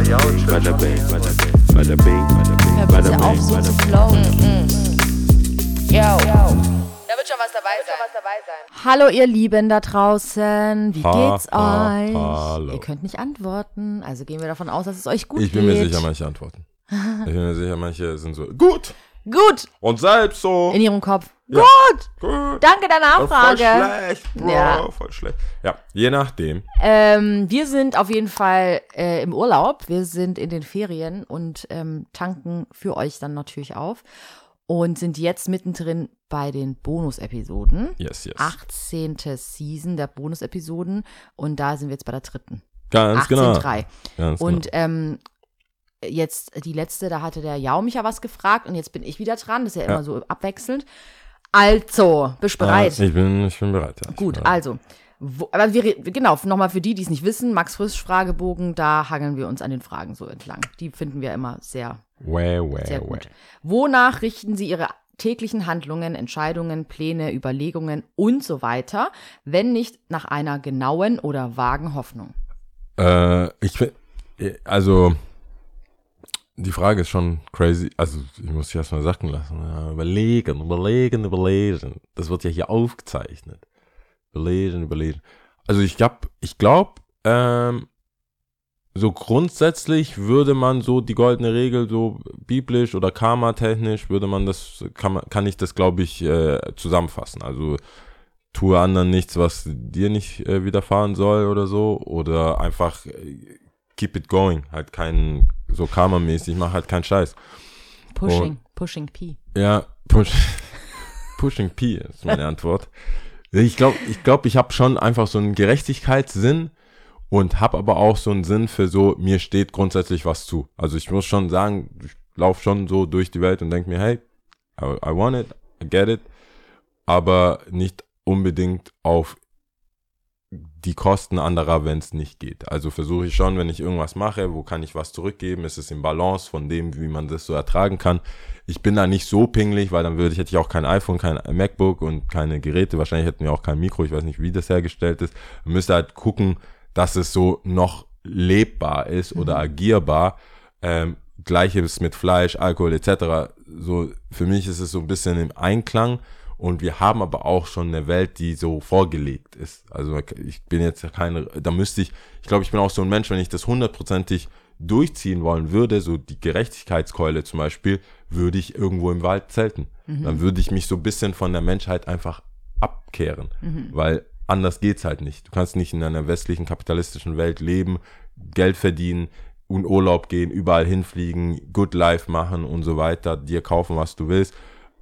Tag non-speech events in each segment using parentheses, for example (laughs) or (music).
Bada bing, bada bing, bada bing, auf, so zu flowen. Yo. Da wird schon was dabei sein. Hallo ihr Lieben da draußen, wie Ha, geht's ha, euch? hallo. Ihr könnt nicht antworten, also gehen wir davon aus, dass es euch gut Ich geht. bin mir sicher, manche antworten. Ich bin mir sicher, manche sind so, gut. Gut, Und selbst so. in ihrem Kopf. Ja. Gut, Gut. danke der Voll Nachfrage. schlecht, Bro. Ja. Voll schlecht. Ja, je nachdem. Ähm, wir sind auf jeden Fall äh, im Urlaub, wir sind in den Ferien und ähm, tanken für euch dann natürlich auf und sind jetzt mittendrin bei den Bonus-Episoden. Yes, yes. 18. Season der Bonus-Episoden und da sind wir jetzt bei der dritten. Ganz genau. 18.3. Ganz Und ähm, jetzt die letzte, da hatte der Jau mich ja was gefragt und jetzt bin ich wieder dran. Das ist ja, Ja. immer so abwechselnd. Also, bist du bereit? Ah, ich, bin, ich bin bereit. Ja. Gut, bin bereit. also. Wo, aber wir, genau, nochmal für die, die es nicht wissen, Max Frisch Fragebogen, da hangeln wir uns an den Fragen so entlang. Die finden wir immer sehr, Wäh, wäh, sehr gut. Wonach richten Sie Ihre täglichen Handlungen, Entscheidungen, Pläne, Überlegungen und so weiter, wenn nicht nach einer genauen oder vagen Hoffnung? Äh, ich find, also, die Frage ist schon crazy. Also, ich muss dich erstmal sacken lassen. Ja, überlegen, überlegen, überlegen. Das wird ja hier aufgezeichnet. Überlegen, überlegen. Also, ich glaube, ich glaube, ähm, so grundsätzlich würde man so die goldene Regel, so biblisch oder karma-technisch, würde man das, kann, man, kann ich das, glaube ich, äh, zusammenfassen. Also, tue anderen nichts, was dir nicht äh, widerfahren soll oder so. Oder einfach äh, keep it going. Halt kein, so karma-mäßig, mach halt keinen Scheiß. Pushing, Pushing P. Ja, push, (laughs) Pushing P ist meine Antwort. Ich glaube, ich, glaub, ich habe schon einfach so einen Gerechtigkeitssinn und habe aber auch so einen Sinn für so, mir steht grundsätzlich was zu. Also ich muss schon sagen, ich laufe schon so durch die Welt und denke mir, hey, I, I want it, I get it, aber nicht unbedingt auf die Kosten anderer, wenn es nicht geht. Also versuche ich schon, wenn ich irgendwas mache, wo kann ich was zurückgeben, ist es im Balance von dem, wie man das so ertragen kann. Ich bin da nicht so pingelig, weil dann würde ich, hätte ich auch kein iPhone, kein MacBook und keine Geräte. Wahrscheinlich hätten wir auch kein Mikro. Ich weiß nicht, wie das hergestellt ist. Man müsste halt gucken, dass es so noch lebbar ist oder agierbar. Ähm, Gleiches mit Fleisch, Alkohol etc. So für mich ist es so ein bisschen im Einklang. Und wir haben aber auch schon eine Welt, die so vorgelegt ist. Also ich bin jetzt keine, da müsste ich, ich glaube, ich bin auch so ein Mensch, wenn ich das hundertprozentig durchziehen wollen würde, so die Gerechtigkeitskeule zum Beispiel, würde ich irgendwo im Wald zelten. Dann würde ich mich so ein bisschen von der Menschheit einfach abkehren, weil anders geht's halt nicht. Du kannst nicht in einer westlichen kapitalistischen Welt leben, Geld verdienen, in Urlaub gehen, überall hinfliegen, Good Life machen und so weiter, dir kaufen, was du willst,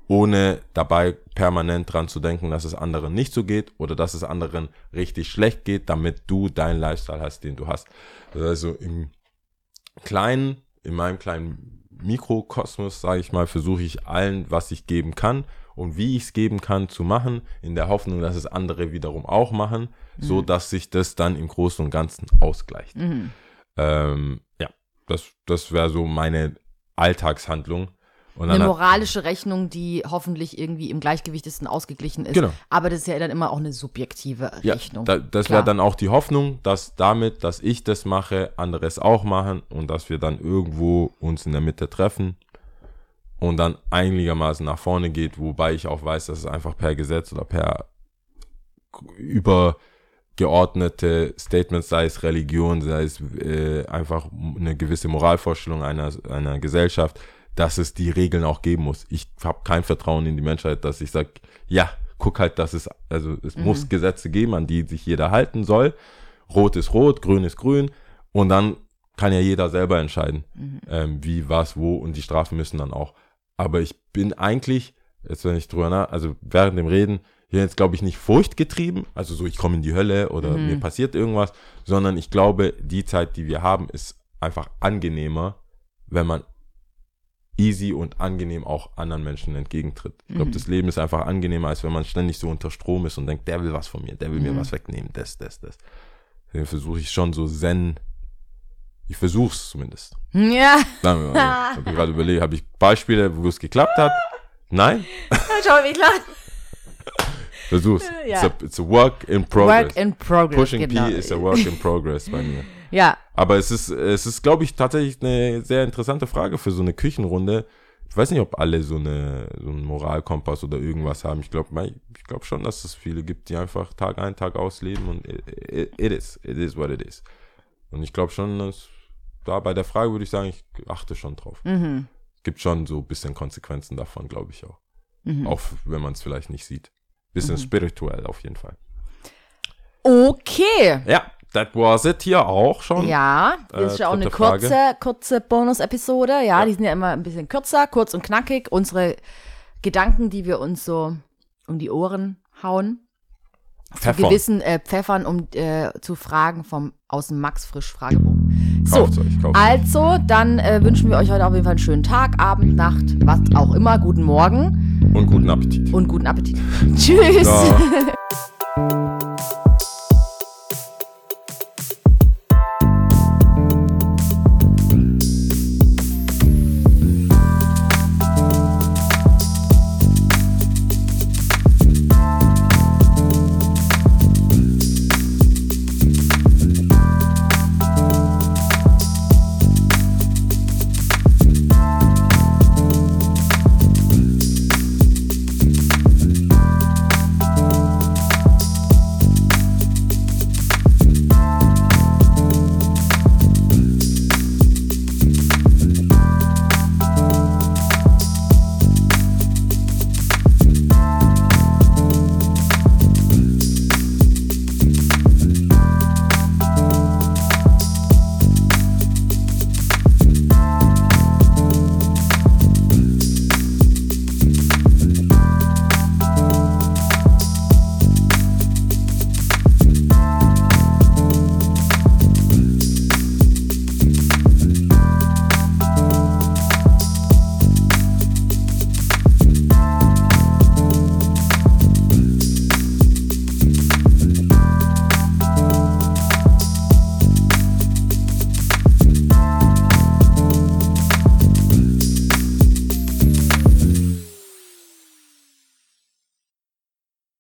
ohne dabei permanent dran zu denken, dass es anderen nicht so geht oder dass es anderen richtig schlecht geht, damit du deinen Lifestyle hast, den du hast. Also im kleinen, in meinem kleinen Mikrokosmos, sage ich mal, versuche ich allen, was ich geben kann und wie ich es geben kann, zu machen, in der Hoffnung, dass es andere wiederum auch machen, so dass sich das dann im Großen und Ganzen ausgleicht. Ähm, ja, das, das wäre so meine Alltagshandlung. Eine moralische Rechnung, die hoffentlich irgendwie im Gleichgewicht ist und ausgeglichen ist. Genau. Aber das ist ja dann immer auch eine subjektive Ja, Rechnung. da, das wäre dann auch die Hoffnung, dass damit, dass ich das mache, andere es auch machen und dass wir dann irgendwo uns in der Mitte treffen und dann einigermaßen nach vorne geht, wobei ich auch weiß, dass es einfach per Gesetz oder per übergeordnete Statements, sei es Religion, sei es äh, einfach eine gewisse Moralvorstellung einer, einer Gesellschaft, dass es die Regeln auch geben muss. Ich habe kein Vertrauen in die Menschheit, dass ich sage, ja, guck halt, dass es, also es muss Gesetze geben, an die sich jeder halten soll. Rot ist rot, grün ist grün und dann kann ja jeder selber entscheiden, ähm, wie, was, wo und die Strafen müssen dann auch. Aber ich bin eigentlich, jetzt wenn ich drüber nach, also während dem Reden, hier jetzt glaube ich nicht furchtgetrieben, also so ich komme in die Hölle oder mir passiert irgendwas, sondern ich glaube, die Zeit, die wir haben, ist einfach angenehmer, wenn man easy und angenehm auch anderen Menschen entgegentritt. Ich glaube, das Leben ist einfach angenehmer, als wenn man ständig so unter Strom ist und denkt, der will was von mir, der will mir was wegnehmen, das, das, das. Deswegen versuche ich schon so zen, ich versuche es zumindest. Ja, Sagen wir mal so. (laughs) Ich habe gerade überlegt, habe ich Beispiele, wo es geklappt hat? Nein? (laughs) schau wie klar. Versuch's. Ja. It's, a, it's a work in progress. Work in progress. Pushing genau. P is a work in progress bei mir. Ja, Aber es ist, es ist, glaube ich, tatsächlich eine sehr interessante Frage für so eine Küchenrunde. Ich weiß nicht, ob alle so eine so einen Moralkompass oder irgendwas haben. Ich glaube, ich glaube schon, dass es viele gibt, die einfach Tag ein, Tag ausleben und it, it, is, it is what it is. Und ich glaube schon, dass da bei der Frage würde ich sagen, ich achte schon drauf. mhm. Es gibt schon so ein bisschen Konsequenzen davon, glaube ich auch. Mhm. Auch wenn man es vielleicht nicht sieht. Bisschen spirituell auf jeden Fall. Okay. Ja, that was it hier auch schon. Ja, das Äh, ist ja auch eine Frage. kurze, kurze Bonus-Episode. Ja, Ja. die sind ja immer ein bisschen kürzer, kurz und knackig. Unsere Gedanken, die wir uns so um die Ohren hauen. Zu Pfeffern. gewissen äh, Pfeffern, um äh, zu Fragen vom aus dem Max Frisch Fragebogen. So, euch, also, dann äh, wünschen wir euch heute auf jeden Fall einen schönen Tag, Abend, Nacht, was auch immer. Guten Morgen Und guten Appetit. und guten Appetit. (laughs) Tschüss. (laughs)